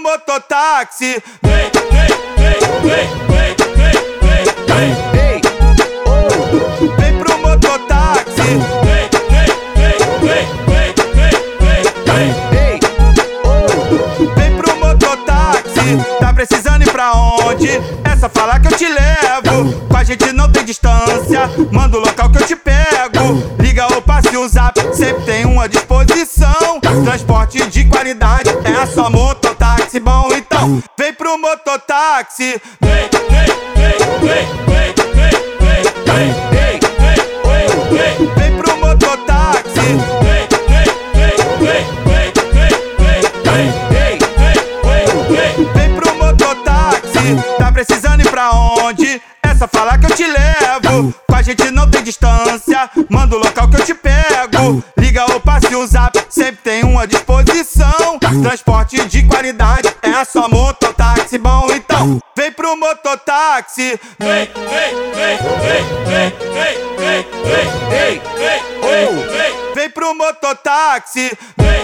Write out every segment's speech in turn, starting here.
mototáxi. Vem, vem, vem, vem, vem, vem, vem. Vem pro mototáxi. Vem, vem, vem, vem, vem, vem, vem. Vem pro mototáxi. Tá precisando ir pra onde? É só falar que eu te levo. Com a gente não tem distância. Manda o local que eu te pego. Liga ou passe um zap, sempre tem uma disposição. Transporte de qualidade é a sua mototáxi. Bom, então vem pro mototáxi. Vem, vem, vem, vem, vem, vem, vem, vem, vem, vem, vem pro mototáxi. Vem, vem, vem, vem, vem, vem, vem, vem, vem pro mototáxi. Tá precisando ir pra onde? É só falar que eu te levo. Com a gente não tem distância. Manda o local que eu te pego. Liga ou passe um zap, sempre tem uma disposição. Transporte de qualidade é sua mototáxi. Bom, então vem pro mototáxi. Vem, vem, vem, vem, vem, vem, vem, vem, vem, vem, vem, vem pro mototáxi. Vem,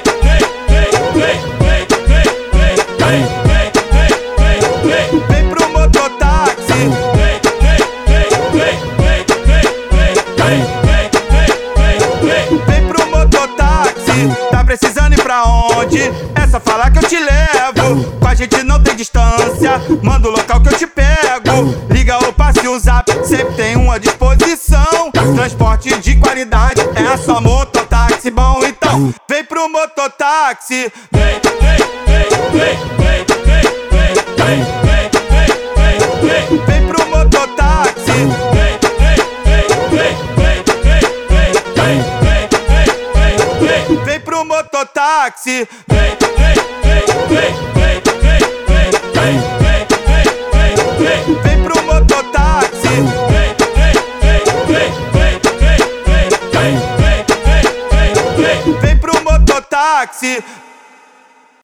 precisando ir pra onde? É só falar que eu te levo. Com a gente não tem distância. Manda o local que eu te pego. Liga ou passe um zap, sempre tem uma disposição. Transporte de qualidade é a sua mototáxi. Bom, então vem pro mototáxi. Vem, vem, vem, vem, vem, vem, vem, vem, vem, vem, vem, vem. Pro mototáxi. Vem, vem, vem, vem, vem, vem, vem, vem, vem, vem, vem pro mototáxi. Vem, vem, vem, vem, vem, vem, vem, vem, vem, vem, vem, vem pro mototáxi.